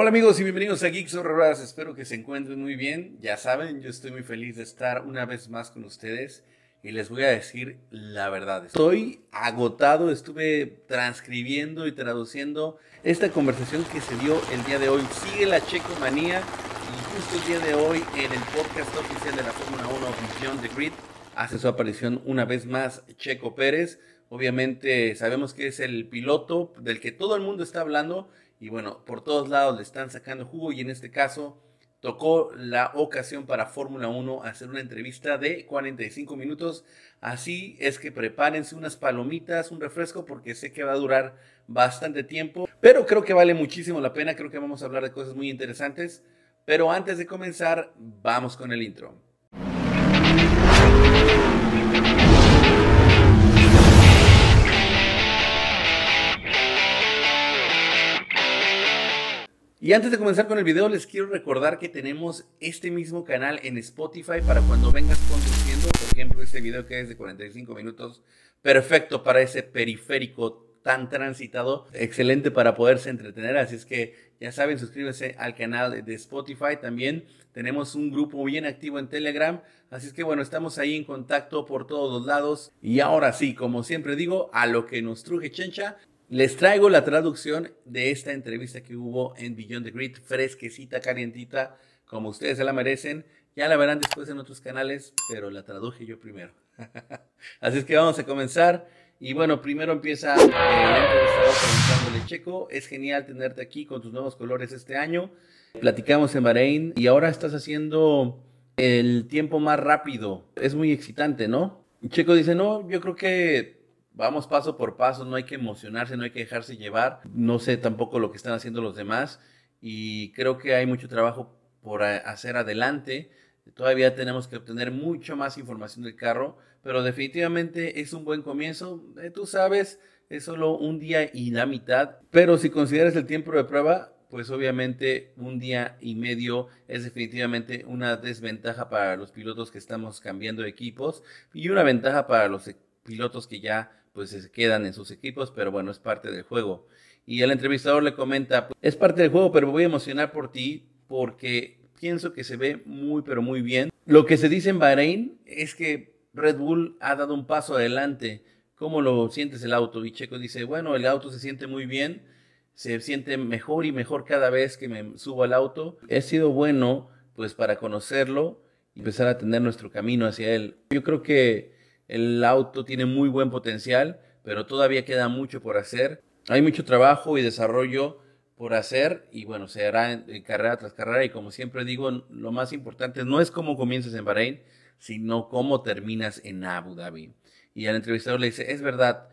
Hola amigos y bienvenidos a Geeks Ruedas. Espero que se encuentren muy bien. Ya saben, yo estoy muy feliz de estar una vez más con ustedes y les voy a decir la verdad. Estoy agotado, estuve transcribiendo y traduciendo esta conversación que se dio el día de hoy. Sigue la Checo Manía y justo el día de hoy en el podcast oficial de la Fórmula 1 Beyond the Grid hace su aparición una vez más Checo Pérez. Obviamente sabemos que es el piloto del que todo el mundo está hablando y bueno, por todos lados le están sacando jugo y en este caso tocó la ocasión para Fórmula 1 hacer una entrevista de 45 minutos. Así es que prepárense unas palomitas, un refresco, porque sé que va a durar bastante tiempo, pero creo que vale muchísimo la pena, creo que vamos a hablar de cosas muy interesantes. Pero antes de comenzar, vamos con el intro. Y antes de comenzar con el video, les quiero recordar que tenemos este mismo canal en Spotify para cuando vengas conduciendo. Por ejemplo, este video que es de 45 minutos, perfecto para ese periférico tan transitado, excelente para poderse entretener. Así es que ya saben, suscríbanse al canal de Spotify. También tenemos un grupo bien activo en Telegram. Así es que bueno, estamos ahí en contacto por todos los lados. Y ahora sí, como siempre digo, a lo que nos truje chencha, les traigo la traducción de esta entrevista que hubo en Beyond the Grid, fresquecita, calientita, como ustedes se la merecen. Ya la verán después en otros canales, pero la traduje yo primero. Así es que vamos a comenzar. Y bueno, primero empieza eh, el entrevistador preguntándole, Checo, es genial tenerte aquí con tus nuevos colores este año. Platicamos en Bahrein y ahora estás haciendo el tiempo más rápido. Es muy excitante, ¿no? Checo dice, no, yo creo que vamos paso por paso, no hay que emocionarse, no hay que dejarse llevar. No sé tampoco lo que están haciendo los demás y creo que hay mucho trabajo por hacer adelante. Todavía tenemos que obtener mucho más información del carro, pero definitivamente es un buen comienzo. Eh, tú sabes, es solo un día y la mitad, pero si consideras el tiempo de prueba, pues obviamente un día y medio es definitivamente una desventaja para los pilotos que estamos cambiando equipos y una ventaja para los pilotos que ya pues se quedan en sus equipos, pero bueno, es parte del juego. Y el entrevistador le comenta, es parte del juego, pero voy a emocionar por ti porque pienso que se ve muy, pero muy bien. Lo que se dice en Bahrein es que Red Bull ha dado un paso adelante. ¿Cómo lo sientes el auto? Y Checo dice, bueno, el auto se siente muy bien, se siente mejor y mejor cada vez que me subo al auto. He sido bueno, pues, para conocerlo y empezar a tener nuestro camino hacia él. Yo creo que el auto tiene muy buen potencial, pero todavía queda mucho por hacer. Hay mucho trabajo y desarrollo por hacer y bueno, se hará carrera tras carrera y como siempre digo, lo más importante no es cómo comienzas en Bahrein, sino cómo terminas en Abu Dhabi. Y al entrevistador le dice, es verdad,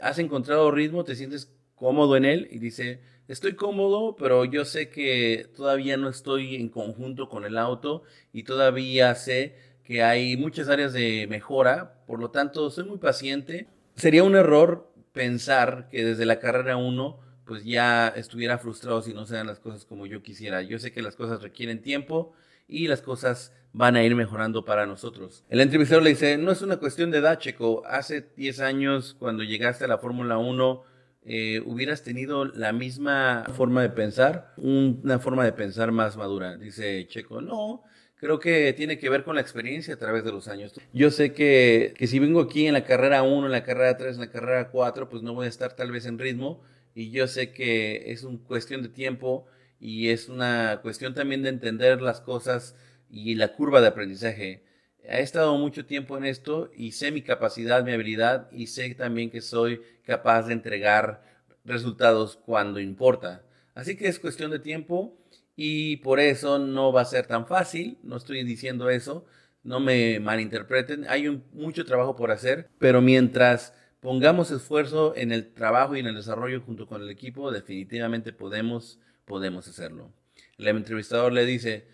¿has encontrado ritmo? ¿Te sientes cómodo en él? Y dice, estoy cómodo, pero yo sé que todavía no estoy en conjunto con el auto y todavía sé que hay muchas áreas de mejora, por lo tanto soy muy paciente. Sería un error pensar que desde la carrera 1 pues ya estuviera frustrado si no se dan las cosas como yo quisiera. Yo sé que las cosas requieren tiempo y las cosas van a ir mejorando para nosotros. El entrevistador le dice, no es una cuestión de edad, Checo. Hace 10 años, cuando llegaste a la Fórmula 1, eh, hubieras tenido la misma forma de pensar, una forma de pensar más madura. Dice Checo, no, creo que tiene que ver con la experiencia a través de los años. Yo sé que, que si vengo aquí en la carrera 1, en la carrera 3, en la carrera 4, pues no voy a estar tal vez en ritmo y yo sé que es una cuestión de tiempo y es una cuestión también de entender las cosas y la curva de aprendizaje. He estado mucho tiempo en esto y sé mi capacidad, mi habilidad y sé también que soy capaz de entregar resultados cuando importa. Así que es cuestión de tiempo y por eso no va a ser tan fácil, no estoy diciendo eso, no me malinterpreten, hay mucho trabajo por hacer, pero mientras pongamos esfuerzo en el trabajo y en el desarrollo junto con el equipo, definitivamente podemos, podemos hacerlo. El entrevistador le dice,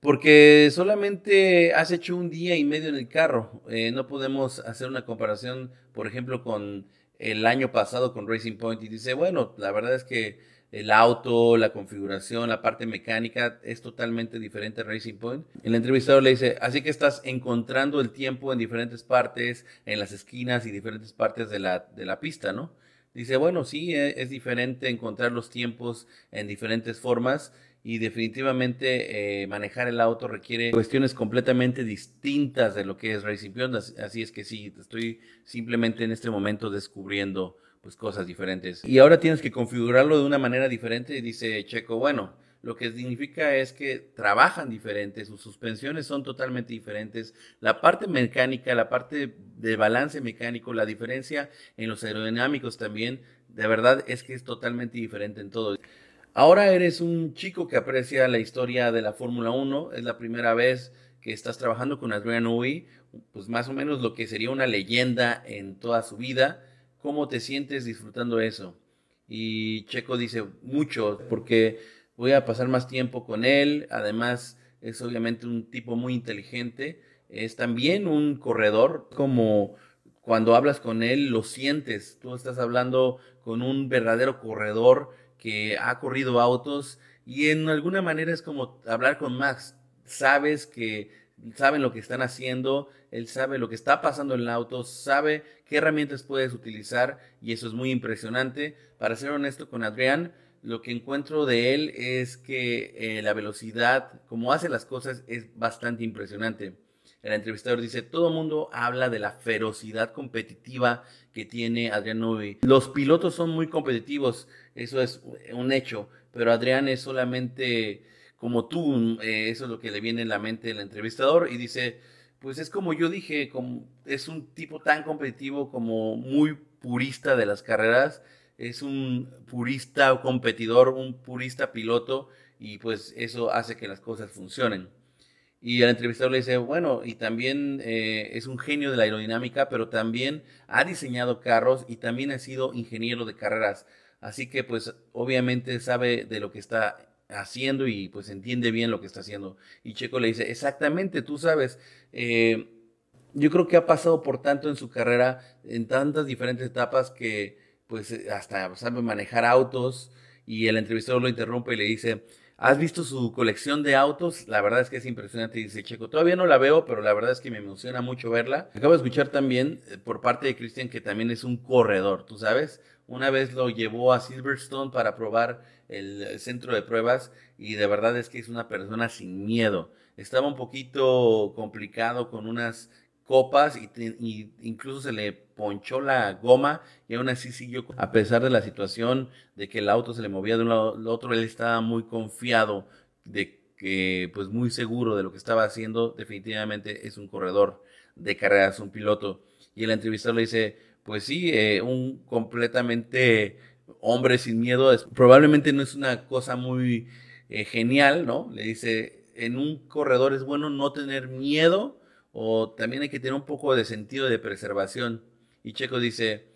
porque solamente has hecho un día y medio en el carro, eh, no podemos hacer una comparación, por ejemplo, con el año pasado con Racing Point y dice, bueno, la verdad es que el auto, la configuración, la parte mecánica es totalmente diferente a Racing Point. El entrevistador le dice, así que estás encontrando el tiempo en diferentes partes, en las esquinas y diferentes partes de la, de la pista, ¿no? Dice, bueno, sí, e, es diferente encontrar los tiempos en diferentes formas y definitivamente eh, manejar el auto requiere cuestiones completamente distintas de lo que es Racing Beyond. Así es que sí, estoy simplemente en este momento descubriendo pues cosas diferentes. Y ahora tienes que configurarlo de una manera diferente dice Checo, bueno, lo que significa es que trabajan diferentes, sus suspensiones son totalmente diferentes, la parte mecánica, la parte de balance mecánico, la diferencia en los aerodinámicos también, de verdad es que es totalmente diferente en todo. Ahora eres un chico que aprecia la historia de la Fórmula 1, es la primera vez que estás trabajando con Adrian Newey, pues más o menos lo que sería una leyenda en toda su vida. ¿Cómo te sientes disfrutando eso? Y Checo dice mucho, porque voy a pasar más tiempo con él, además es obviamente un tipo muy inteligente, es también un corredor, como cuando hablas con él lo sientes, tú estás hablando con un verdadero corredor que ha corrido autos y en alguna manera es como hablar con Max. Sabes que saben lo que están haciendo, él sabe lo que está pasando en el auto, sabe qué herramientas puedes utilizar y eso es muy impresionante. Para ser honesto con Adrián, lo que encuentro de él es que eh, la velocidad, como hace las cosas, es bastante impresionante. El entrevistador dice, todo mundo habla de la ferocidad competitiva que tiene Adrián Newey. Los pilotos son muy competitivos, eso es un hecho, pero Adrián es solamente como tú, eh, eso es lo que le viene en la mente del entrevistador y dice, pues es como yo dije, es un tipo tan competitivo como muy purista de las carreras, es un purista competidor, un purista piloto y pues eso hace que las cosas funcionen. Y el entrevistador le dice, bueno, y también eh, es un genio de la aerodinámica, pero también ha diseñado carros y también ha sido ingeniero de carreras. Así que pues obviamente sabe de lo que está haciendo y pues entiende bien lo que está haciendo. Y Checo le dice, exactamente, tú sabes, eh, yo creo que ha pasado por tanto en su carrera, en tantas diferentes etapas que pues hasta sabe manejar autos y el entrevistador lo interrumpe y le dice, ¿Has visto su colección de autos? La verdad es que es impresionante, dice Checo. Todavía no la veo, pero la verdad es que me emociona mucho verla. Acabo de escuchar también eh, por parte de Cristian que también es un corredor, ¿tú sabes? Una vez lo llevó a Silverstone para probar el centro de pruebas y de verdad es que es una persona sin miedo. Estaba un poquito complicado con unas copas y, incluso se le ponchó la goma y aún así siguió. A pesar de la situación de que el auto se le movía de un lado al otro, él estaba muy confiado de que, pues muy seguro de lo que estaba haciendo. Definitivamente es un corredor de carreras, un piloto. Y el entrevistador le dice, pues sí, eh, un completamente hombre sin miedo. probablemente no es una cosa muy eh, genial, ¿no? Le dice, en un corredor es bueno no tener miedo o también hay que tener un poco de sentido de preservación. Y Checo dice,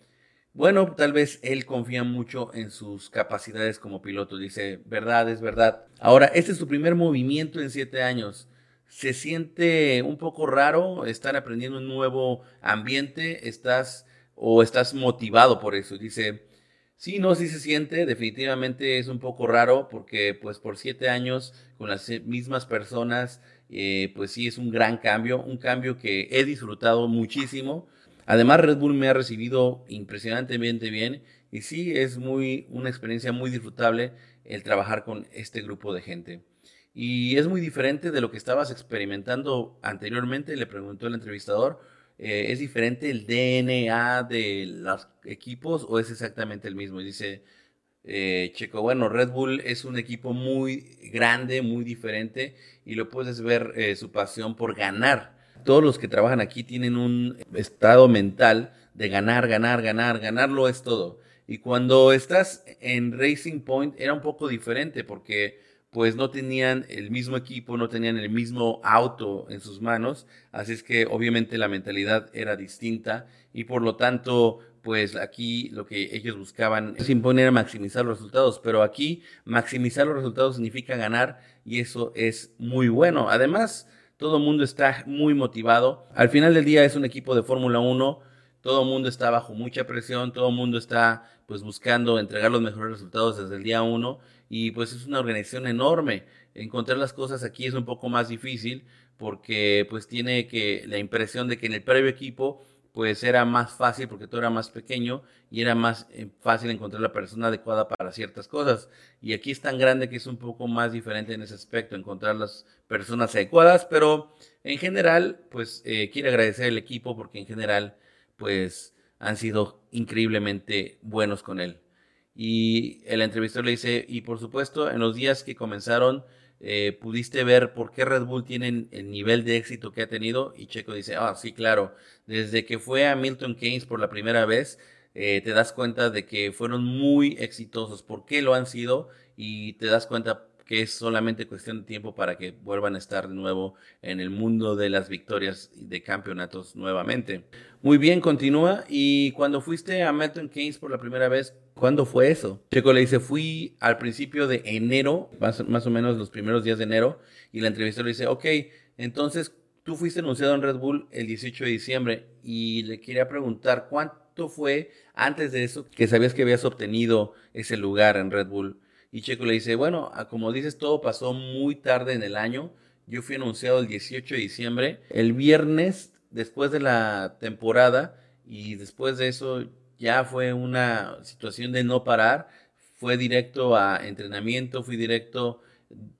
bueno, tal vez él confía mucho en sus capacidades como piloto. Dice, verdad, es verdad. Ahora, este es tu primer movimiento en siete años. Se siente un poco raro estar aprendiendo un nuevo ambiente. Estás o estás motivado por eso. Dice, sí, no, sí se siente. Definitivamente es un poco raro porque pues por siete años con las mismas personas eh, pues sí es un gran cambio, un cambio que he disfrutado muchísimo. Además, Red Bull me ha recibido impresionantemente bien y sí es muy una experiencia muy disfrutable el trabajar con este grupo de gente. Y es muy diferente de lo que estabas experimentando anteriormente, le preguntó el entrevistador. Eh, ¿Es diferente el DNA de los equipos o es exactamente el mismo? Y dice, eh, Checo, bueno, Red Bull es un equipo muy grande, muy diferente y lo puedes ver eh, su pasión por ganar. Todos los que trabajan aquí tienen un estado mental de ganar, ganar, ganar, ganarlo es todo. Y cuando estás en Racing Point era un poco diferente porque pues no tenían el mismo equipo, no tenían el mismo auto en sus manos, así es que obviamente la mentalidad era distinta y por lo tanto pues aquí lo que ellos buscaban es imponer a maximizar los resultados, pero aquí maximizar los resultados significa ganar y eso es muy bueno. Además, todo el mundo está muy motivado. Al final del día es un equipo de Fórmula 1, todo el mundo está bajo mucha presión, todo el mundo está pues buscando entregar los mejores resultados desde el día 1 y pues es una organización enorme. Encontrar las cosas aquí es un poco más difícil porque pues tiene que la impresión de que en el previo equipo pues era más fácil porque todo era más pequeño y era más eh, fácil encontrar la persona adecuada para ciertas cosas. Y aquí es tan grande que es un poco más diferente en ese aspecto, encontrar las personas adecuadas, pero en general, pues eh, quiero agradecer al equipo porque en general, pues han sido increíblemente buenos con él. Y el entrevistador le dice, y por supuesto, en los días que comenzaron, eh, pudiste ver por qué Red Bull tiene el nivel de éxito que ha tenido. Y Checo dice, ah, sí, claro, desde que fue a Milton Keynes por la primera vez, eh, te das cuenta de que fueron muy exitosos. ¿Por qué lo han sido? Y te das cuenta que es solamente cuestión de tiempo para que vuelvan a estar de nuevo en el mundo de las victorias y de campeonatos nuevamente. Muy bien, continúa. Y cuando fuiste a Milton Keynes por la primera vez, ¿cuándo fue eso? Checo le dice, fui al principio de enero, más, o menos los primeros días de enero, y la entrevista le dice, ok, entonces tú fuiste anunciado en Red Bull el 18 de diciembre y le quería preguntar cuánto fue antes de eso que sabías que habías obtenido ese lugar en Red Bull. Y Checo le dice, bueno, como dices, todo pasó muy tarde en el año. Yo fui anunciado el 18 de diciembre. El viernes, después de la temporada, y después de eso ya fue una situación de no parar. Fue directo a entrenamiento, fui directo,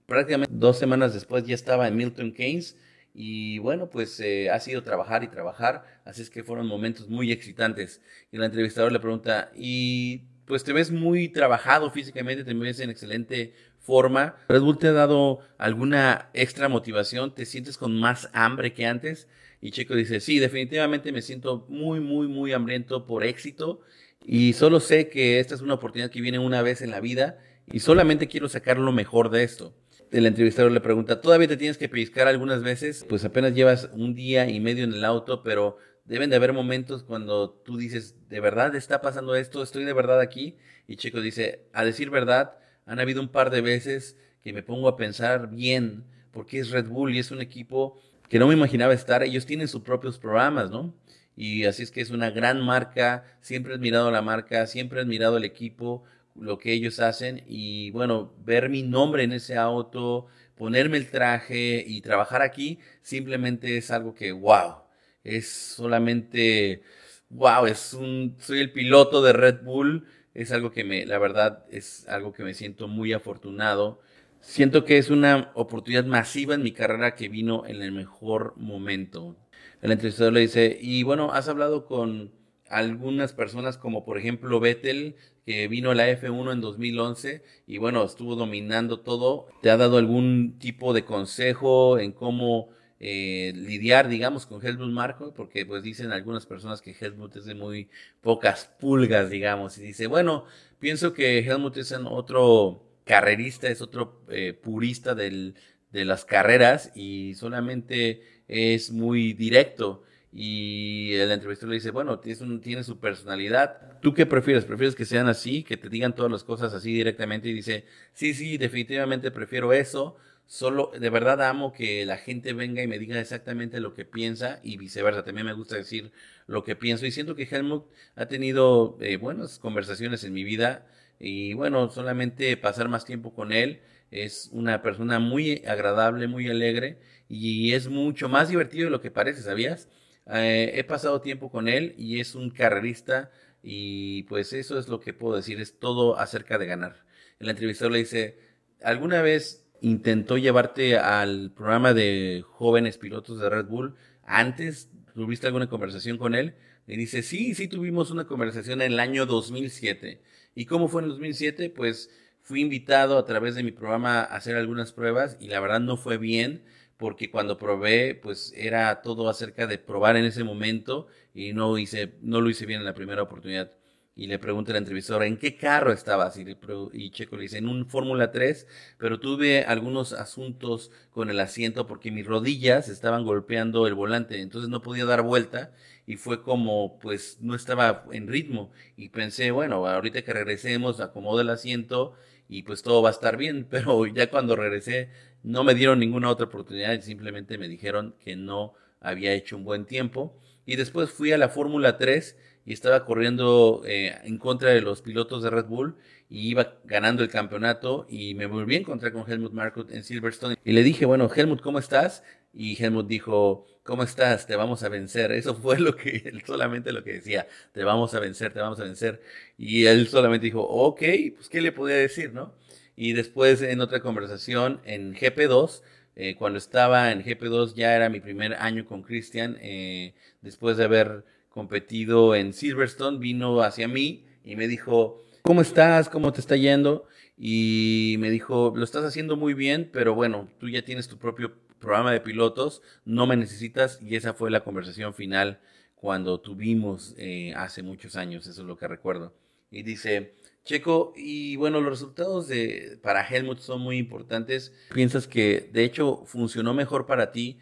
prácticamente dos semanas después ya estaba en Milton Keynes. Y bueno, pues eh, ha sido trabajar y trabajar, así es que fueron momentos muy excitantes. Y el entrevistador le pregunta, ¿y pues te ves muy trabajado físicamente, te ves en excelente forma. Red Bull te ha dado alguna extra motivación, te sientes con más hambre que antes. Y Checo dice, sí, definitivamente me siento muy, muy, muy hambriento por éxito y solo sé que esta es una oportunidad que viene una vez en la vida y solamente quiero sacar lo mejor de esto. El entrevistador le pregunta, ¿todavía te tienes que pellizcar algunas veces? Pues apenas llevas un día y medio en el auto, pero deben de haber momentos cuando tú dices, ¿de verdad está pasando esto? ¿Estoy de verdad aquí? Y Checo dice, a decir verdad, han habido un par de veces que me pongo a pensar bien, porque es Red Bull y es un equipo que no me imaginaba estar. Ellos tienen sus propios programas, ¿no? Y así es que es una gran marca, siempre he admirado la marca, siempre he admirado el equipo, lo que ellos hacen y bueno, ver mi nombre en ese auto, ponerme el traje y trabajar aquí, simplemente es algo que, wow, es solamente, wow, es un, soy el piloto de Red Bull, es algo que me, la verdad, es algo que me siento muy afortunado. Siento que es una oportunidad masiva en mi carrera que vino en el mejor momento. El entrevistador le dice, y bueno, has hablado con algunas personas como por ejemplo Vettel, que vino a la F1 en 2011 y bueno, estuvo dominando todo. ¿Te ha dado algún tipo de consejo en cómo eh, lidiar, digamos, con Helmut Marco, porque pues dicen algunas personas que Helmut es de muy pocas pulgas, digamos, y dice, bueno, pienso que Helmut es otro carrerista, es otro eh, purista del, de las carreras y solamente es muy directo. Y el entrevistador le dice, bueno, tiene, tiene su personalidad. ¿Tú qué prefieres? ¿Prefieres que sean así, que te digan todas las cosas así directamente? Y dice, sí, sí, definitivamente prefiero eso solo de verdad amo que la gente venga y me diga exactamente lo que piensa y viceversa. También me gusta decir lo que pienso y siento que Helmut ha tenido eh, buenas conversaciones en mi vida y bueno, solamente pasar más tiempo con él. Es una persona muy agradable, muy alegre y es mucho más divertido de lo que parece, ¿sabías? Eh, he pasado tiempo con él y es un carrerista y pues eso es lo que puedo decir, es todo acerca de ganar. El entrevistador le dice, ¿alguna vez intentó llevarte al programa de jóvenes pilotos de Red Bull. Antes, ¿tuviste alguna conversación con él? Y dice, sí, sí tuvimos una conversación en el año 2007. ¿Y cómo fue en el 2007? Pues fui invitado a través de mi programa a hacer algunas pruebas y la verdad no fue bien porque cuando probé, pues era todo acerca de probar en ese momento y no hice, no lo hice bien en la primera oportunidad y le pregunta el entrevistador, ¿en qué carro estabas? Y, y Checo le dice, en un Fórmula 3, pero tuve algunos asuntos con el asiento porque mis rodillas estaban golpeando el volante, entonces no podía dar vuelta y fue como, pues no estaba en ritmo y pensé, bueno, ahorita que regresemos, acomodo el asiento y pues todo va a estar bien, pero ya cuando regresé no me dieron ninguna otra oportunidad y simplemente me dijeron que no había hecho un buen tiempo y después fui a la Fórmula 3 y estaba corriendo eh, en contra de los pilotos de Red Bull y iba ganando el campeonato y me volví a encontrar con Helmut Marko en Silverstone y le dije, bueno, Helmut, ¿cómo estás? y Helmut dijo, ¿cómo estás? Te vamos a vencer. Eso fue lo que él solamente lo que decía, te vamos a vencer, te vamos a vencer. Y él solamente dijo, ok, pues ¿qué le podía decir, no? Y después en otra conversación en GP2, eh, cuando estaba en GP2 ya era mi primer año con Christian, eh, después de haber competido en Silverstone, vino hacia mí y me dijo, ¿cómo estás? ¿Cómo te está yendo? Y me dijo, lo estás haciendo muy bien, pero bueno, tú ya tienes tu propio programa de pilotos, no me necesitas y esa fue la conversación final cuando tuvimos eh, hace muchos años, eso es lo que recuerdo. Y dice, Checo, y bueno, los resultados de, para Helmut son muy importantes. ¿Piensas que de hecho funcionó mejor para ti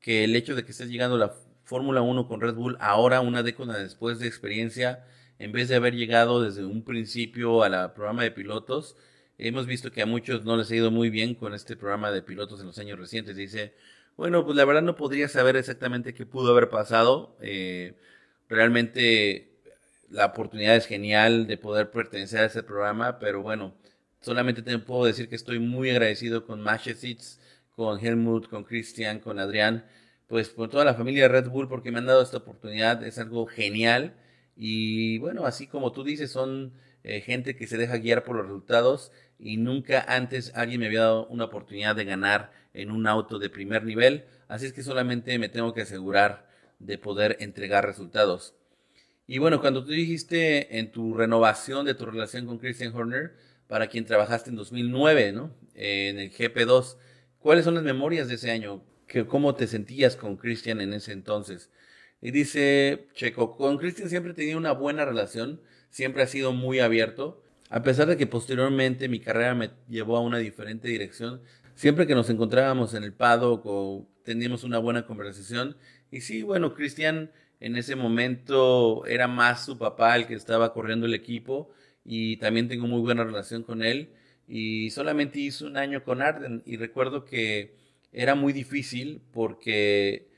que el hecho de que estés llegando a la Fórmula 1 con Red Bull ahora, una década después de experiencia, en vez de haber llegado desde un principio a la programa de pilotos? Hemos visto que a muchos no les ha ido muy bien con este programa de pilotos en los años recientes. Dice, bueno, pues la verdad no podría saber exactamente qué pudo haber pasado. Eh, realmente la oportunidad es genial de poder pertenecer a ese programa, pero bueno, solamente te puedo decir que estoy muy agradecido con Mashesitz, con Helmut, con Christian, con Adrián, pues con toda la familia Red Bull porque me han dado esta oportunidad, es algo genial. Y bueno, así como tú dices, son eh, gente que se deja guiar por los resultados y nunca antes alguien me había dado una oportunidad de ganar en un auto de primer nivel, así es que solamente me tengo que asegurar de poder entregar resultados. Y bueno, cuando tú dijiste en tu renovación de tu relación con Christian Horner, para quien trabajaste en 2009, ¿no? en el GP2, ¿cuáles son las memorias de ese año? ¿Cómo te sentías con Christian en ese entonces? Y dice Checo, con Christian siempre tenía una buena relación, siempre ha sido muy abierto, a pesar de que posteriormente mi carrera me llevó a una diferente dirección, siempre que nos encontrábamos en el paddock o teníamos una buena conversación, y sí, bueno, Cristian en ese momento era más su papá el que estaba corriendo el equipo, y también tengo muy buena relación con él, y solamente hizo un año con Arden, y recuerdo que era muy difícil porque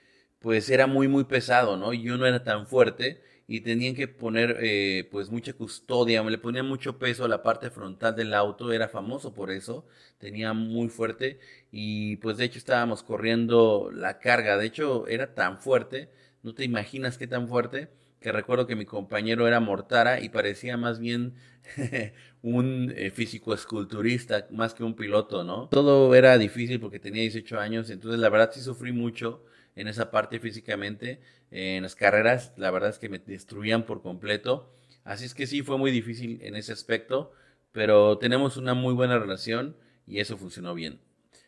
pues era muy muy pesado, ¿no? Yo no era tan fuerte, y tenían que poner eh, pues mucha custodia, le ponían mucho peso a la parte frontal del auto, era famoso por eso, tenía muy fuerte y pues de hecho estábamos corriendo la carga, de hecho era tan fuerte, no te imaginas qué tan fuerte, que recuerdo que mi compañero era Mortara y parecía más bien un eh, físico esculturista más que un piloto, ¿no? Todo era difícil porque tenía 18 años, entonces la verdad sí sufrí mucho en esa parte físicamente. En las carreras, la verdad es que me destruían por completo. Así es que sí, fue muy difícil en ese aspecto, pero tenemos una muy buena relación y eso funcionó bien.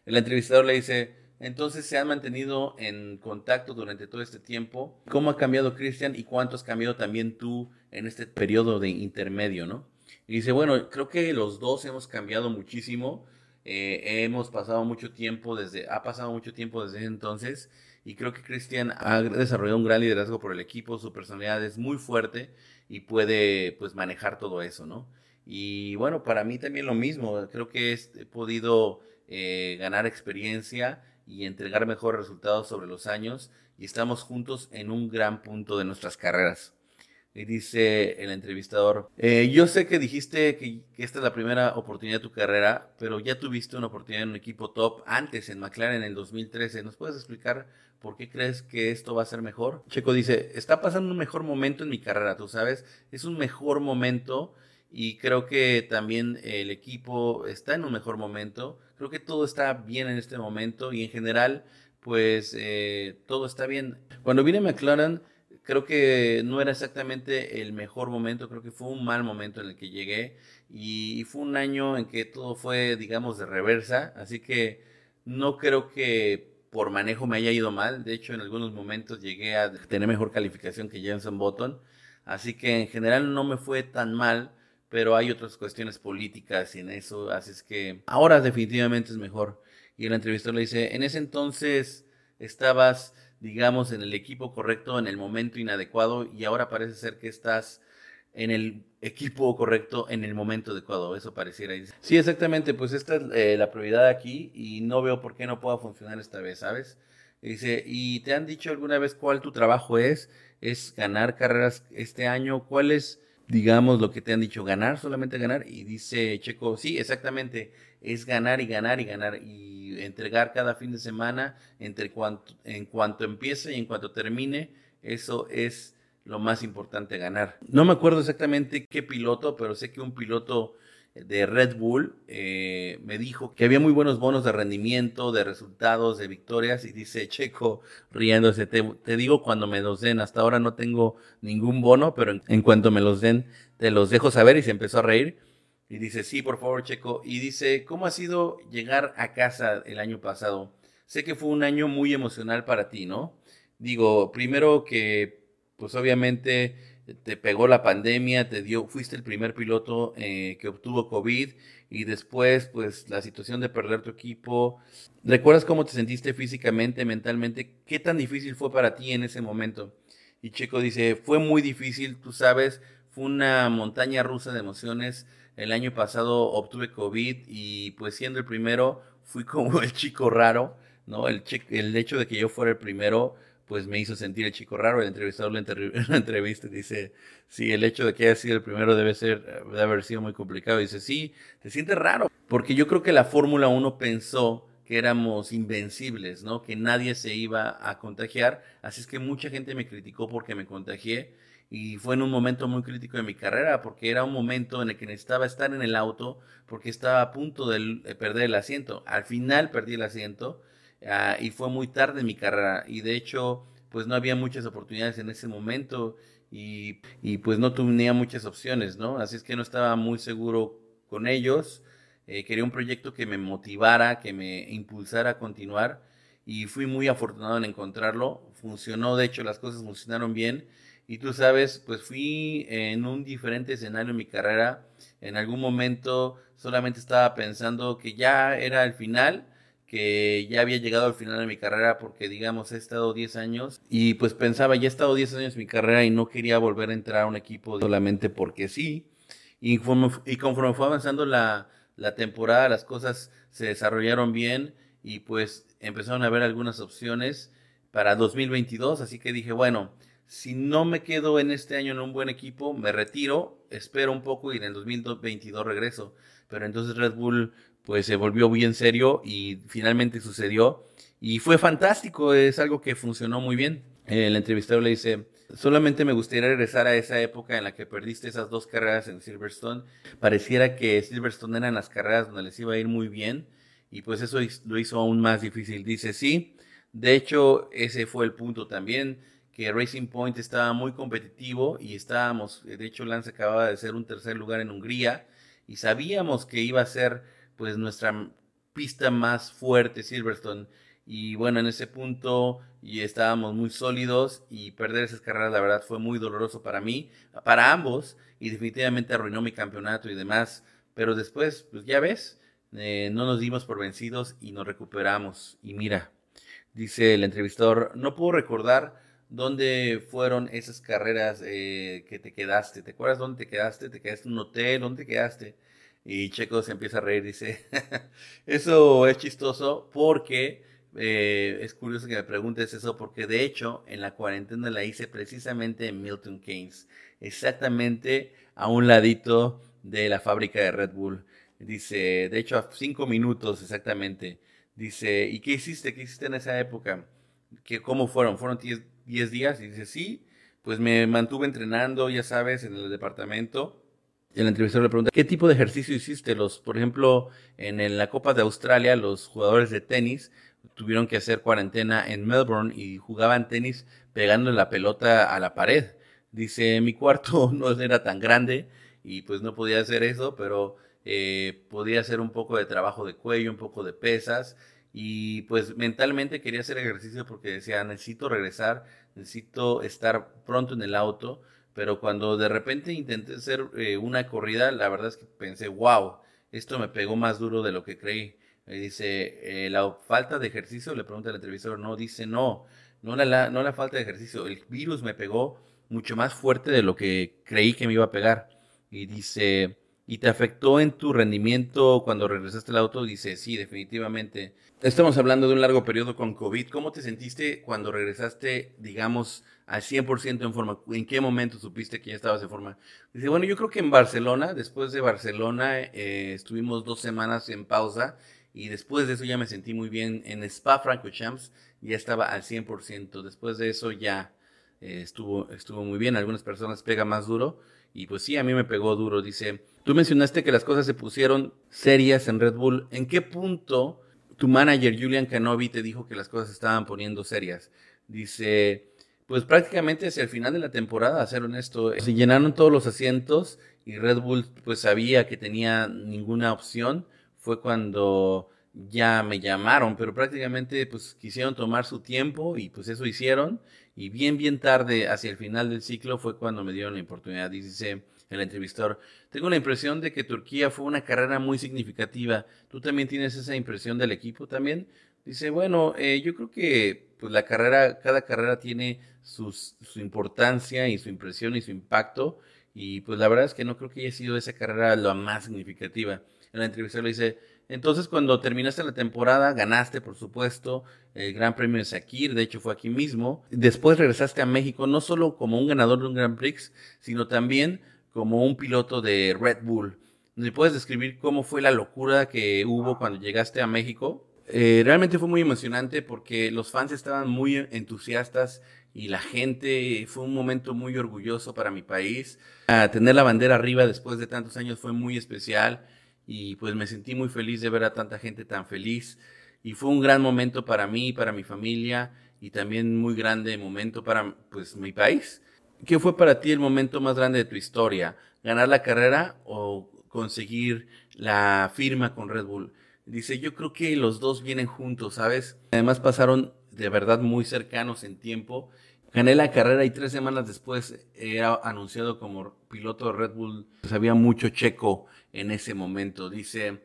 El entrevistador le dice, entonces se han mantenido en contacto durante todo este tiempo. ¿Cómo ha cambiado Cristian y cuánto has cambiado también tú en este periodo de intermedio, no? Y dice, bueno, creo que los dos hemos cambiado muchísimo. Eh, hemos pasado mucho tiempo desde, ha pasado mucho tiempo desde entonces y creo que Cristian ha desarrollado un gran liderazgo por el equipo, su personalidad es muy fuerte y puede pues manejar todo eso, ¿no? Y bueno, para mí también lo mismo, creo que he podido eh, ganar experiencia y entregar mejores resultados sobre los años y estamos juntos en un gran punto de nuestras carreras. Y dice el entrevistador, eh, yo sé que dijiste que, esta es la primera oportunidad de tu carrera, pero ya tuviste una oportunidad en un equipo top antes, en McLaren en el 2013. ¿Nos puedes explicar por qué crees que esto va a ser mejor? Checo dice, está pasando un mejor momento en mi carrera, tú sabes, es un mejor momento y creo que también el equipo está en un mejor momento. Creo que todo está bien en este momento y en general, pues eh, todo está bien. Cuando vine a McLaren, creo que no era exactamente el mejor momento, creo que fue un mal momento en el que llegué y, fue un año en que todo fue, digamos, de reversa, así que no creo que por manejo me haya ido mal, de hecho en algunos momentos llegué a tener mejor calificación que Jenson Button, así que en general no me fue tan mal, pero hay otras cuestiones políticas y en eso, así es que ahora definitivamente es mejor. Y el entrevistador le dice, en ese entonces estabas digamos, en el equipo correcto, en el momento inadecuado, y ahora parece ser que estás en el equipo correcto en el momento adecuado, eso pareciera. Sí, exactamente, pues esta es eh, la prioridad aquí y no veo por qué no pueda funcionar esta vez, ¿sabes? Dice, ¿y te han dicho alguna vez cuál tu trabajo es? ¿Es ganar carreras este año? ¿Cuál es, digamos, lo que te han dicho? ¿Ganar? ¿Solamente ganar? Y dice Checo, sí, exactamente, es ganar y ganar y ganar. Y entregar cada fin de semana, entre cuanto, en cuanto empiece y en cuanto termine, eso es lo más importante ganar. No me acuerdo exactamente qué piloto, pero sé que un piloto de Red Bull eh, me dijo que había muy buenos bonos de rendimiento, de resultados, de victorias y dice Checo riéndose, te, digo cuando me los den, hasta ahora no tengo ningún bono, pero en, en, cuanto me los den te los dejo saber y se empezó a reír y dice sí, por favor Checo y dice, ¿cómo ha sido llegar a casa el año pasado? Sé que fue un año muy emocional para ti, ¿no? Digo, primero que pues obviamente te pegó la pandemia, te dio, fuiste el primer piloto eh, que obtuvo COVID y después, pues, la situación de perder tu equipo. ¿Recuerdas cómo te sentiste físicamente, mentalmente? ¿Qué tan difícil fue para ti en ese momento? Y Checo dice, fue muy difícil, tú sabes, fue una montaña rusa de emociones. El año pasado obtuve COVID y pues siendo el primero fui como el chico raro, ¿no? El, hecho de que yo fuera el primero pues me hizo sentir el chico raro. El entrevistador en la entrevista dice, sí, el hecho de que haya sido el primero debe ser, debe haber sido muy complicado. dice, sí, te sientes raro. Porque yo creo que la Fórmula 1 pensó que éramos invencibles, ¿no? Que nadie se iba a contagiar. Así es que mucha gente me criticó porque me contagié. Y fue en un momento muy crítico de mi carrera, porque era un momento en el que necesitaba estar en el auto, porque estaba a punto de perder el asiento. Al final perdí el asiento Ah, y fue muy tarde en mi carrera y de hecho pues no había muchas oportunidades en ese momento y, y pues no tenía muchas opciones, ¿no? Así es que no estaba muy seguro con ellos. Eh, quería un proyecto que me motivara, que me impulsara a continuar y fui muy afortunado en encontrarlo. Funcionó, de hecho las cosas funcionaron bien y tú sabes, pues fui en un diferente escenario en mi carrera. En algún momento solamente estaba pensando que ya era el final que ya había llegado al final de mi carrera porque digamos he estado 10 años y pues pensaba ya he estado 10 años en mi carrera y no quería volver a entrar a un equipo solamente porque sí y conforme, y conforme fue avanzando la, la temporada las cosas se desarrollaron bien y pues empezaron a haber algunas opciones para 2022 así que dije bueno si no me quedo en este año en un buen equipo me retiro espero un poco y en el 2022 regreso pero entonces Red Bull pues se volvió bien serio y finalmente sucedió. Y fue fantástico, es algo que funcionó muy bien. El entrevistador le dice, solamente me gustaría regresar a esa época en la que perdiste esas dos carreras en Silverstone. Pareciera que Silverstone eran las carreras donde les iba a ir muy bien y pues eso lo hizo aún más difícil. Dice, sí, de hecho ese fue el punto también, que Racing Point estaba muy competitivo y estábamos, de hecho Lance acababa de ser un tercer lugar en Hungría y sabíamos que iba a ser pues nuestra pista más fuerte, Silverstone. Y bueno, en ese punto y estábamos muy sólidos y perder esas carreras, la verdad, fue muy doloroso para mí, para ambos, y definitivamente arruinó mi campeonato y demás. Pero después, pues ya ves, eh, no nos dimos por vencidos y nos recuperamos. Y mira, dice el entrevistador, no puedo recordar dónde fueron esas carreras eh, que te quedaste. ¿Te acuerdas dónde te quedaste? ¿Te quedaste en un hotel? ¿Dónde te quedaste? Y Checo se empieza a reír, dice, eso es chistoso porque eh, es curioso que me preguntes eso porque de hecho en la cuarentena la hice precisamente en Milton Keynes, exactamente a un ladito de la fábrica de Red Bull. Dice, de hecho a cinco minutos exactamente. Dice, ¿y qué hiciste? ¿Qué hiciste en esa época? ¿Qué, ¿Cómo fueron? ¿Fueron diez días? Y dice, sí, pues me mantuve entrenando, ya sabes, en el departamento el entrevistador le pregunta, ¿qué tipo de ejercicio hiciste? Los, por ejemplo, en, la Copa de Australia, los jugadores de tenis tuvieron que hacer cuarentena en Melbourne y jugaban tenis pegando la pelota a la pared. Dice, mi cuarto no era tan grande y pues no podía hacer eso, pero eh, podía hacer un poco de trabajo de cuello, un poco de pesas y pues mentalmente quería hacer ejercicio porque decía, necesito regresar, necesito estar pronto en el auto pero cuando de repente intenté hacer eh, una corrida, la verdad es que pensé, wow, esto me pegó más duro de lo que creí. Me dice, eh, la falta de ejercicio, le pregunta al entrevistador, no, dice, no, no la, no la falta de ejercicio, el virus me pegó mucho más fuerte de lo que creí que me iba a pegar. Y dice, ¿y te afectó en tu rendimiento cuando regresaste al auto? Dice, sí, definitivamente. Estamos hablando de un largo periodo con COVID. ¿Cómo te sentiste cuando regresaste, digamos, al 100% en forma? ¿En qué momento supiste que ya estabas en forma? Dice, bueno, yo creo que en Barcelona, después de Barcelona, eh, estuvimos dos semanas en pausa y después de eso ya me sentí muy bien en Spa Francorchamps, ya estaba al 100%. Después de eso ya eh, estuvo, estuvo muy bien. Algunas personas pega más duro y pues sí, a mí me pegó duro. Dice, tú mencionaste que las cosas se pusieron serias en Red Bull. ¿En qué punto tu manager Julian Canovi te dijo que las cosas estaban poniendo serias? Dice, pues prácticamente hacia el final de la temporada, a ser honesto, se llenaron todos los asientos y Red Bull pues sabía que tenía ninguna opción. Fue cuando ya me llamaron, pero prácticamente pues quisieron tomar su tiempo y pues eso hicieron. Y bien, bien tarde, hacia el final del ciclo, fue cuando me dieron la oportunidad. Dice el entrevistador, tengo la impresión de que Turquía fue una carrera muy significativa. ¿Tú también tienes esa impresión del equipo también? Dice, bueno, eh, yo creo que pues la carrera, cada carrera tiene su importancia y su impresión y su impacto. Y pues la verdad es que no creo que haya sido esa carrera la más significativa. En la entrevista le dice, entonces cuando terminaste la temporada, ganaste por supuesto el Gran Premio de Sakir, de hecho fue aquí mismo. Después regresaste a México no solo como un ganador de un Grand Prix, sino también como un piloto de Red Bull. ¿Me puedes describir cómo fue la locura que hubo cuando llegaste a México? Eh, realmente fue muy emocionante porque los fans estaban muy entusiastas y la gente fue un momento muy orgulloso para mi país. tener la bandera arriba después de tantos años fue muy especial y pues me sentí muy feliz de ver a tanta gente tan feliz y fue un gran momento para mí, para mi familia y también muy grande momento para pues mi país. ¿Qué fue para ti el momento más grande de tu historia? ¿Ganar la carrera o conseguir la firma con Red Bull? Dice, yo creo que los dos vienen juntos, ¿sabes? Además pasaron de verdad muy cercanos en tiempo. Gané la carrera y tres semanas después era anunciado como piloto de Red Bull. Pues había mucho checo en ese momento. Dice,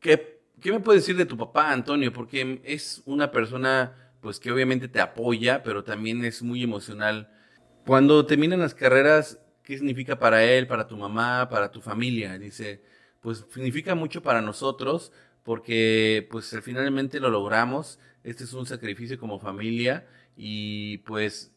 ¿qué, ¿qué me puedes decir de tu papá, Antonio? Porque es una persona pues que obviamente te apoya, pero también es muy emocional. Cuando terminan las carreras, ¿qué significa para él, para tu mamá, para tu familia? Dice, pues significa mucho para nosotros, porque pues finalmente lo logramos. Este es un sacrificio como familia y pues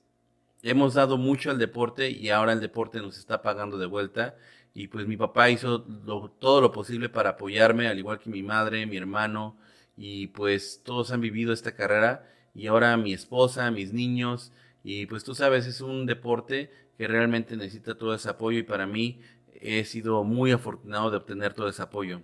hemos dado mucho al deporte y ahora el deporte nos está pagando de vuelta. Y pues mi papá hizo todo lo posible para apoyarme, al igual que mi madre, mi hermano, y pues todos han vivido esta carrera y ahora mi esposa, mis niños, y pues tú sabes, es un deporte que realmente necesita todo ese apoyo y para mí he sido muy afortunado de obtener todo ese apoyo.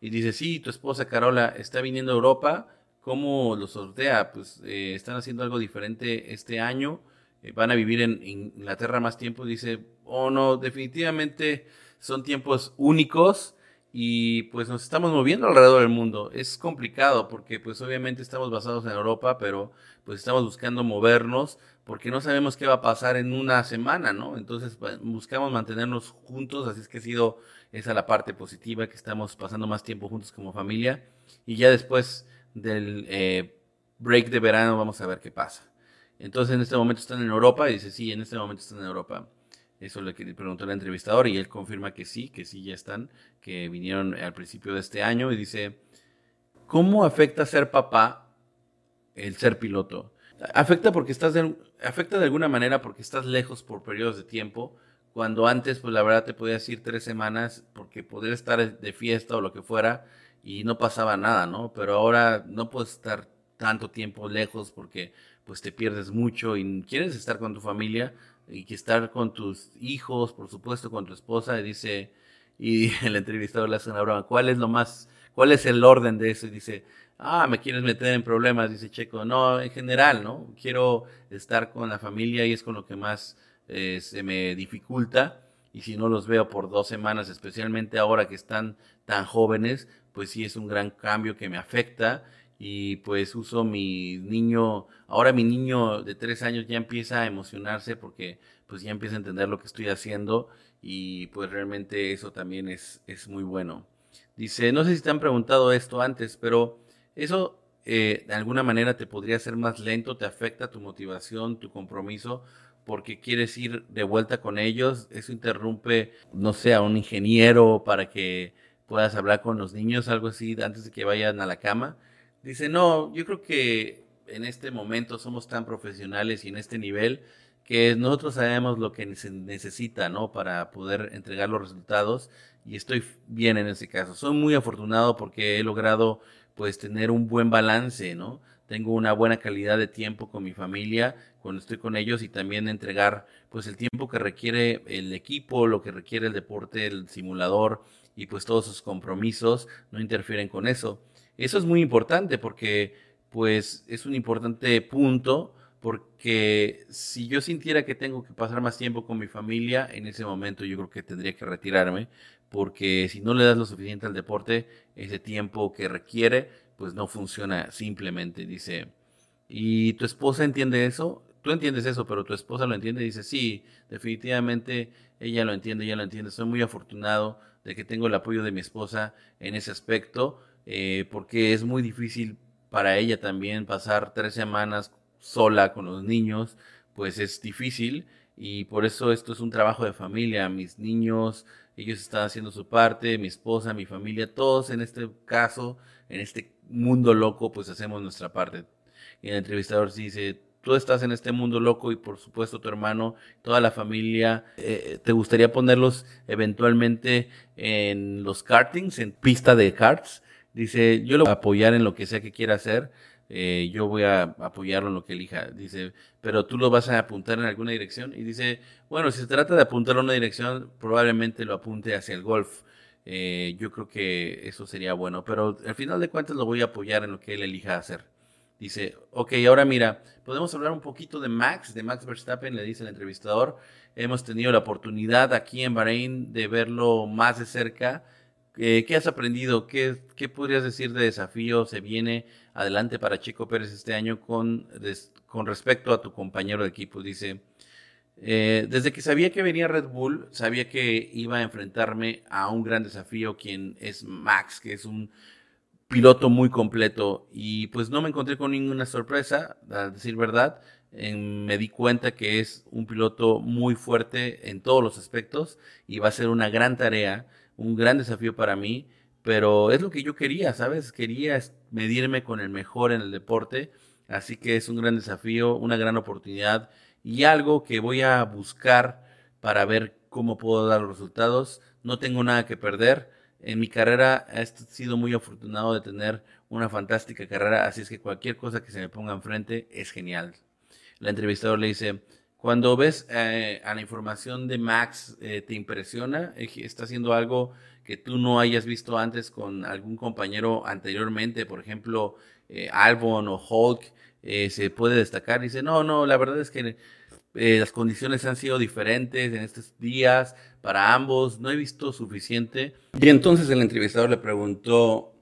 Y dice, sí, tu esposa Carola está viniendo a Europa. ¿Cómo lo sortea? Pues eh, están haciendo algo diferente este año. Eh, van a vivir en, Inglaterra más tiempo. Dice, oh no, definitivamente son tiempos únicos y pues nos estamos moviendo alrededor del mundo. Es complicado porque pues obviamente estamos basados en Europa, pero pues estamos buscando movernos porque no sabemos qué va a pasar en una semana, ¿no? Entonces buscamos mantenernos juntos, así es que ha sido esa la parte positiva, que estamos pasando más tiempo juntos como familia. Y ya después del eh, break de verano vamos a ver qué pasa. Entonces en este momento están en Europa y dice, sí, en este momento están en Europa. Eso le preguntó el entrevistador y él confirma que sí, que sí ya están, que vinieron al principio de este año y dice, ¿cómo afecta ser papá el ser piloto? Afecta porque estás afecta de alguna manera porque estás lejos por periodos de tiempo, cuando antes, pues la verdad te podías ir tres semanas porque poder estar de fiesta o lo que fuera y no pasaba nada, ¿no? Pero ahora no puedes estar tanto tiempo lejos porque pues te pierdes mucho y quieres estar con tu familia y que estar con tus hijos, por supuesto, con tu esposa, y dice, y el entrevistador le hace una broma, ¿cuál es lo más, cuál es el orden de eso? Y dice, ah, me quieres meter en problemas, dice Checo, no, en general, ¿no? Quiero estar con la familia y es con lo que más eh, se me dificulta y si no los veo por dos semanas, especialmente ahora que están tan jóvenes, pues sí es un gran cambio que me afecta y pues uso mi niño, ahora mi niño de tres años ya empieza a emocionarse porque pues ya empieza a entender lo que estoy haciendo y pues realmente eso también es, es muy bueno. Dice, no sé si te han preguntado esto antes, pero eso eh, de alguna manera te podría hacer más lento, te afecta tu motivación, tu compromiso, porque quieres ir de vuelta con ellos, eso interrumpe, no sé, a un ingeniero para que puedas hablar con los niños, algo así, antes de que vayan a la cama. Dice, no, yo creo que en este momento somos tan profesionales y en este nivel que nosotros sabemos lo que se necesita, ¿no? Para poder entregar los resultados y estoy bien en ese caso. Soy muy afortunado porque he logrado pues tener un buen balance, ¿no? Tengo una buena calidad de tiempo con mi familia cuando estoy con ellos y también entregar pues el tiempo que requiere el equipo, lo que requiere el deporte, el simulador y pues todos sus compromisos no interfieren con eso. Eso es muy importante porque pues es un importante punto porque si yo sintiera que tengo que pasar más tiempo con mi familia, en ese momento yo creo que tendría que retirarme, porque si no le das lo suficiente al deporte, ese tiempo que requiere, pues no funciona simplemente, dice. ¿Y tu esposa entiende eso? Tú entiendes eso, pero tu esposa lo entiende dice, sí, definitivamente ella lo entiende, ella lo entiende. Soy muy afortunado de que tengo el apoyo de mi esposa en ese aspecto, eh, porque es muy difícil para ella también pasar tres semanas sola con los niños, pues es difícil y por eso esto es un trabajo de familia. Mis niños, ellos están haciendo su parte, mi esposa, mi familia, todos en este caso, en este mundo loco, pues hacemos nuestra parte. Y el entrevistador dice, tú estás en este mundo loco y por supuesto tu hermano, toda la familia, eh, ¿te gustaría ponerlos eventualmente en los kartings, en pista de karts? Dice, yo lo voy a apoyar en lo que sea que quiera hacer, eh, yo voy a apoyarlo en lo que elija. Dice, pero tú lo vas a apuntar en alguna dirección. Y dice, bueno, si se trata de apuntar a una dirección, probablemente lo apunte hacia el golf. Eh, yo creo que eso sería bueno, pero al final de cuentas lo voy a apoyar en lo que él elija hacer. Dice, ok, ahora mira, podemos hablar un poquito de Max, de Max Verstappen, le dice el entrevistador. Hemos tenido la oportunidad aquí en Bahrein de verlo más de cerca eh, ¿Qué has aprendido? ¿Qué, ¿Qué, podrías decir de desafío se viene adelante para Chico Pérez este año con, con respecto a tu compañero de equipo? Dice, eh, desde que sabía que venía Red Bull, sabía que iba a enfrentarme a un gran desafío, quien es Max, que es un piloto muy completo. Y pues no me encontré con ninguna sorpresa, a decir verdad. me di cuenta que es un piloto muy fuerte en todos los aspectos y va a ser una gran tarea un gran desafío para mí, pero es lo que yo quería, ¿sabes? Quería medirme con el mejor en el deporte, así que es un gran desafío, una gran oportunidad y algo que voy a buscar para ver cómo puedo dar los resultados. No tengo nada que perder. En mi carrera he sido muy afortunado de tener una fantástica carrera, así es que cualquier cosa que se me ponga enfrente es genial. El entrevistador le dice, cuando ves eh, a la información de Max, eh, ¿te impresiona? Eh, ¿Está haciendo algo que tú no hayas visto antes con algún compañero anteriormente? Por ejemplo, Albon o Hulk, ¿se puede destacar? Dice, no, no, la verdad es que las condiciones han sido diferentes en estos días para ambos, no he visto suficiente. Y entonces el entrevistador le preguntó,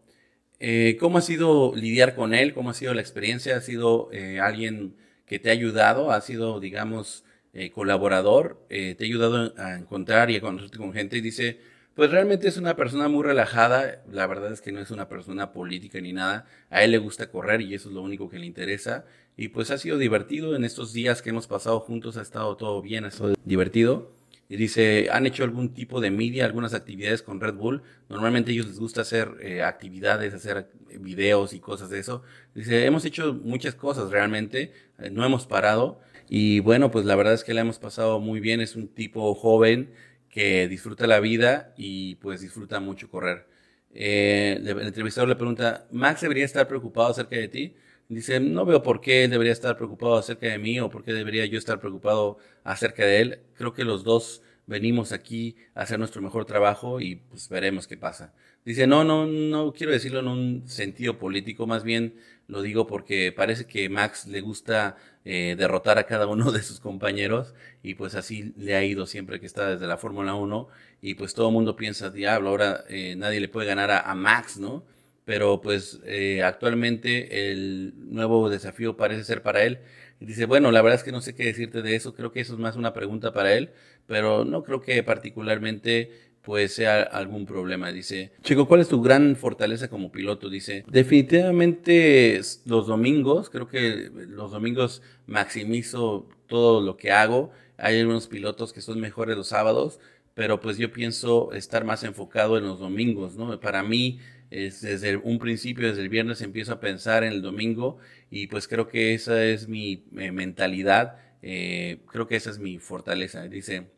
¿cómo ha sido lidiar con él? ¿Cómo ha sido la experiencia? ¿Ha sido alguien que te ha ayudado, ha sido, digamos, eh, colaborador, eh, te ha ayudado a encontrar y a conocerte con gente y dice, pues realmente es una persona muy relajada, la verdad es que no es una persona política ni nada, a él le gusta correr y eso es lo único que le interesa y pues ha sido divertido en estos días que hemos pasado juntos, ha estado todo bien, ha estado divertido. Y dice, ¿han hecho algún tipo de media, algunas actividades con Red Bull? Normalmente a ellos les gusta hacer eh, actividades, hacer videos y cosas de eso. Dice, hemos hecho muchas cosas realmente, eh, no hemos parado. Y bueno, pues la verdad es que la hemos pasado muy bien. Es un tipo joven que disfruta la vida y pues disfruta mucho correr. Eh, el entrevistador le pregunta, ¿Max debería estar preocupado acerca de ti? Dice, no veo por qué él debería estar preocupado acerca de mí o por qué debería yo estar preocupado acerca de él. Creo que los dos venimos aquí a hacer nuestro mejor trabajo y pues veremos qué pasa. Dice, no, no, no quiero decirlo en un sentido político, más bien lo digo porque parece que Max le gusta eh, derrotar a cada uno de sus compañeros y pues así le ha ido siempre que está desde la Fórmula 1 y pues todo el mundo piensa, diablo, ahora eh, nadie le puede ganar a Max, ¿no? Pero pues eh, actualmente el nuevo desafío parece ser para él. Dice, bueno, la verdad es que no sé qué decirte de eso, creo que eso es más una pregunta para él, pero no creo que particularmente pues sea algún problema. Dice, Chico, ¿cuál es tu gran fortaleza como piloto? Dice, definitivamente los domingos, creo que los domingos maximizo todo lo que hago. Hay algunos pilotos que son mejores los sábados, pero pues yo pienso estar más enfocado en los domingos, ¿no? Para mí, desde un principio, desde el viernes empiezo a pensar en el domingo y pues creo que esa es mi eh, mentalidad, eh, creo que esa es mi fortaleza. Dice,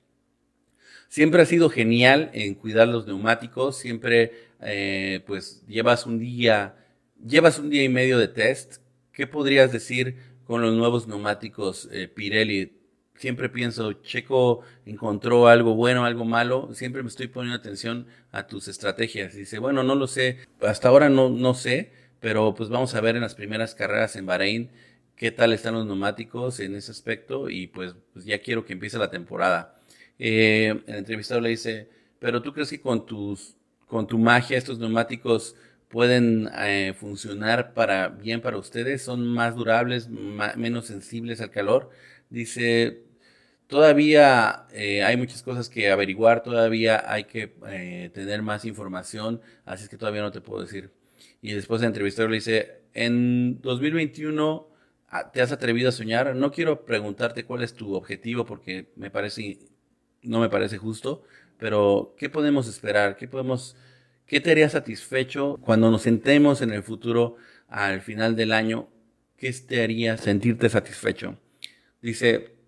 siempre ha sido genial en cuidar los neumáticos, siempre eh, pues llevas un día llevas un día y medio de test. ¿Qué podrías decir con los nuevos neumáticos Pirelli? Siempre pienso, Checo encontró algo bueno, algo malo. Siempre me estoy poniendo atención a tus estrategias. Dice, bueno, no lo sé. Hasta ahora no, no sé, pero pues vamos a ver en las primeras carreras en Bahrein qué tal están los neumáticos en ese aspecto y pues, pues ya quiero que empiece la temporada. Eh, el entrevistado le dice, pero tú crees que con tus, con tu magia estos neumáticos pueden eh, funcionar para bien para ustedes, son más durables, menos sensibles al calor. Dice, todavía eh, hay muchas cosas que averiguar, todavía hay que eh, tener más información, así es que todavía no te puedo decir. Y después de entrevistarlo le dice, en 2021 ah, te has atrevido a soñar, no quiero preguntarte cuál es tu objetivo porque me parece, no me parece justo, pero ¿qué podemos esperar? ¿Qué podemos ¿Qué te haría satisfecho cuando nos sentemos en el futuro al final del año? ¿Qué te haría sentirte satisfecho? Dice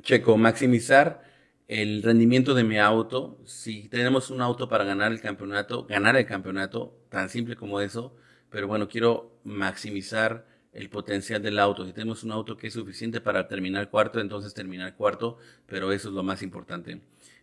Checo, maximizar el rendimiento de mi auto. Si tenemos un auto para ganar el campeonato, ganar el campeonato, tan simple como eso. Pero bueno, quiero maximizar el potencial del auto. Si tenemos un auto que es suficiente para terminar cuarto, entonces terminar cuarto, pero eso es lo más importante.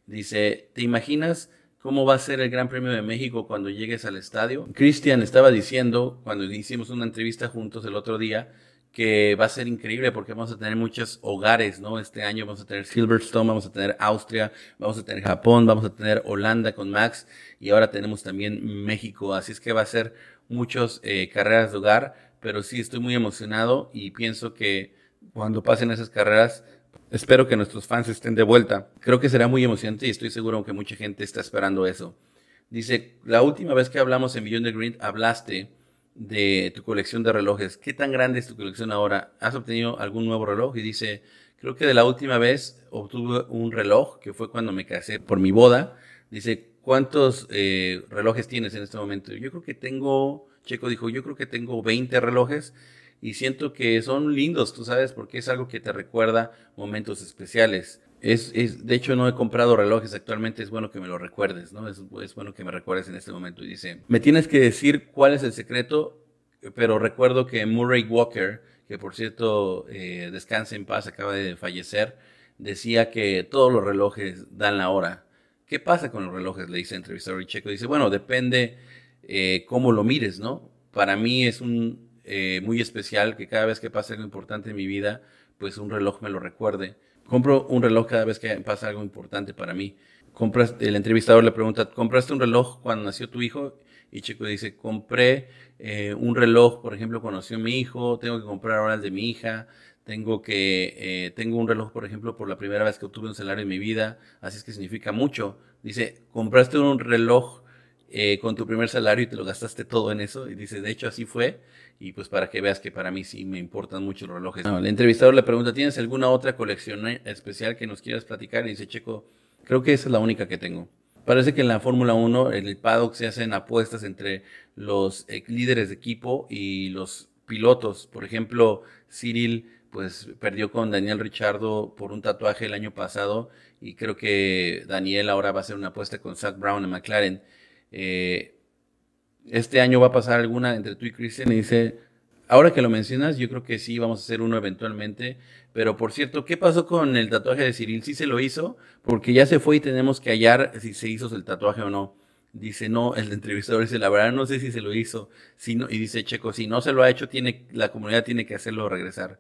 Dice, ¿te imaginas cómo va a ser el Gran Premio de México cuando llegues al estadio. Cristian estaba diciendo, cuando hicimos una entrevista juntos el otro día, que va a ser increíble porque vamos a tener muchos hogares, ¿no? Este año vamos a tener Silverstone, vamos a tener Austria, vamos a tener Japón, vamos a tener Holanda con Max y ahora tenemos también México. Así es que va a ser muchas eh, carreras de hogar, pero sí estoy muy emocionado y pienso que cuando pasen esas carreras Espero que nuestros fans estén de vuelta. Creo que será muy emocionante y estoy seguro que mucha gente está esperando eso. Dice, la última vez que hablamos en Beyond the Green hablaste de tu colección de relojes. ¿Qué tan grande es tu colección ahora? ¿Has obtenido algún nuevo reloj? Y dice, creo que de la última vez obtuve un reloj que fue cuando me casé por mi boda. Dice, ¿cuántos eh, relojes tienes en este momento? Yo creo que tengo, Checo dijo, yo creo que tengo 20 relojes y siento que son lindos, tú sabes, porque es algo que te recuerda momentos especiales. Es, es, de hecho, no he comprado relojes actualmente, es bueno que me lo recuerdes, ¿no? Es, bueno que me recuerdes en este momento. Y dice, me tienes que decir cuál es el secreto, pero recuerdo que Murray Walker, que por cierto, eh, descansa en paz, acaba de fallecer, decía que todos los relojes dan la hora. ¿Qué pasa con los relojes? Le dice el entrevistador y Checo. Dice, bueno, depende eh, cómo lo mires, ¿no? Para mí es un, eh, muy especial que cada vez que pasa algo importante en mi vida, pues un reloj me lo recuerde. Compro un reloj cada vez que pasa algo importante para mí. Compras, el entrevistador le pregunta, ¿compraste un reloj cuando nació tu hijo? Y Chico dice, compré eh, un reloj, por ejemplo, cuando nació mi hijo, tengo que comprar ahora el de mi hija, tengo que, eh, tengo un reloj, por ejemplo, por la primera vez que obtuve un salario en mi vida, así es que significa mucho. Dice, compraste un reloj eh, con tu primer salario y te lo gastaste todo en eso. Y dice, de hecho así fue. Y pues para que veas que para mí sí me importan mucho los relojes. el entrevistador le pregunta, ¿tienes alguna otra colección especial que nos quieras platicar? Y dice, Checo, creo que esa es la única que tengo. Parece que en la Fórmula 1, en el paddock se hacen apuestas entre los eh, líderes de equipo y los pilotos. Por ejemplo, Cyril pues perdió con Daniel Richardo por un tatuaje el año pasado y creo que Daniel ahora va a hacer una apuesta con Zach Brown en McLaren. Eh, este año va a pasar alguna entre tú y Christian y dice, ahora que lo mencionas, yo creo que sí, vamos a hacer uno eventualmente. Pero por cierto, ¿qué pasó con el tatuaje de Cyril? ¿Sí se lo hizo? Porque ya se fue y tenemos que hallar si se hizo el tatuaje o no. Dice, no, el entrevistador dice, la verdad no sé si se lo hizo. No, y dice Checo, si no se lo ha hecho, tiene, la comunidad tiene que hacerlo regresar.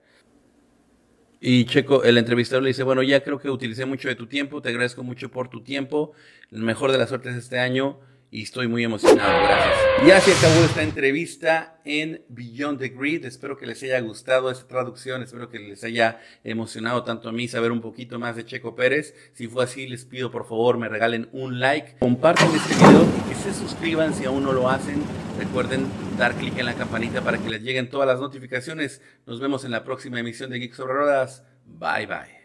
Y Checo, el entrevistador le dice, bueno, ya creo que utilicé mucho de tu tiempo, te agradezco mucho por tu tiempo, el mejor de las suertes este año y estoy muy emocionado. Gracias. Ya se acabó esta entrevista en Beyond the Grid. Espero que les haya gustado esta traducción. Espero que les haya emocionado tanto a mí saber un poquito más de Checo Pérez. Si fue así, les pido por favor me regalen un like, compartan este video y que se suscriban si aún no lo hacen. Recuerden dar clic en la campanita para que les lleguen todas las notificaciones. Nos vemos en la próxima emisión de Geeks sobre Rodas. Bye bye.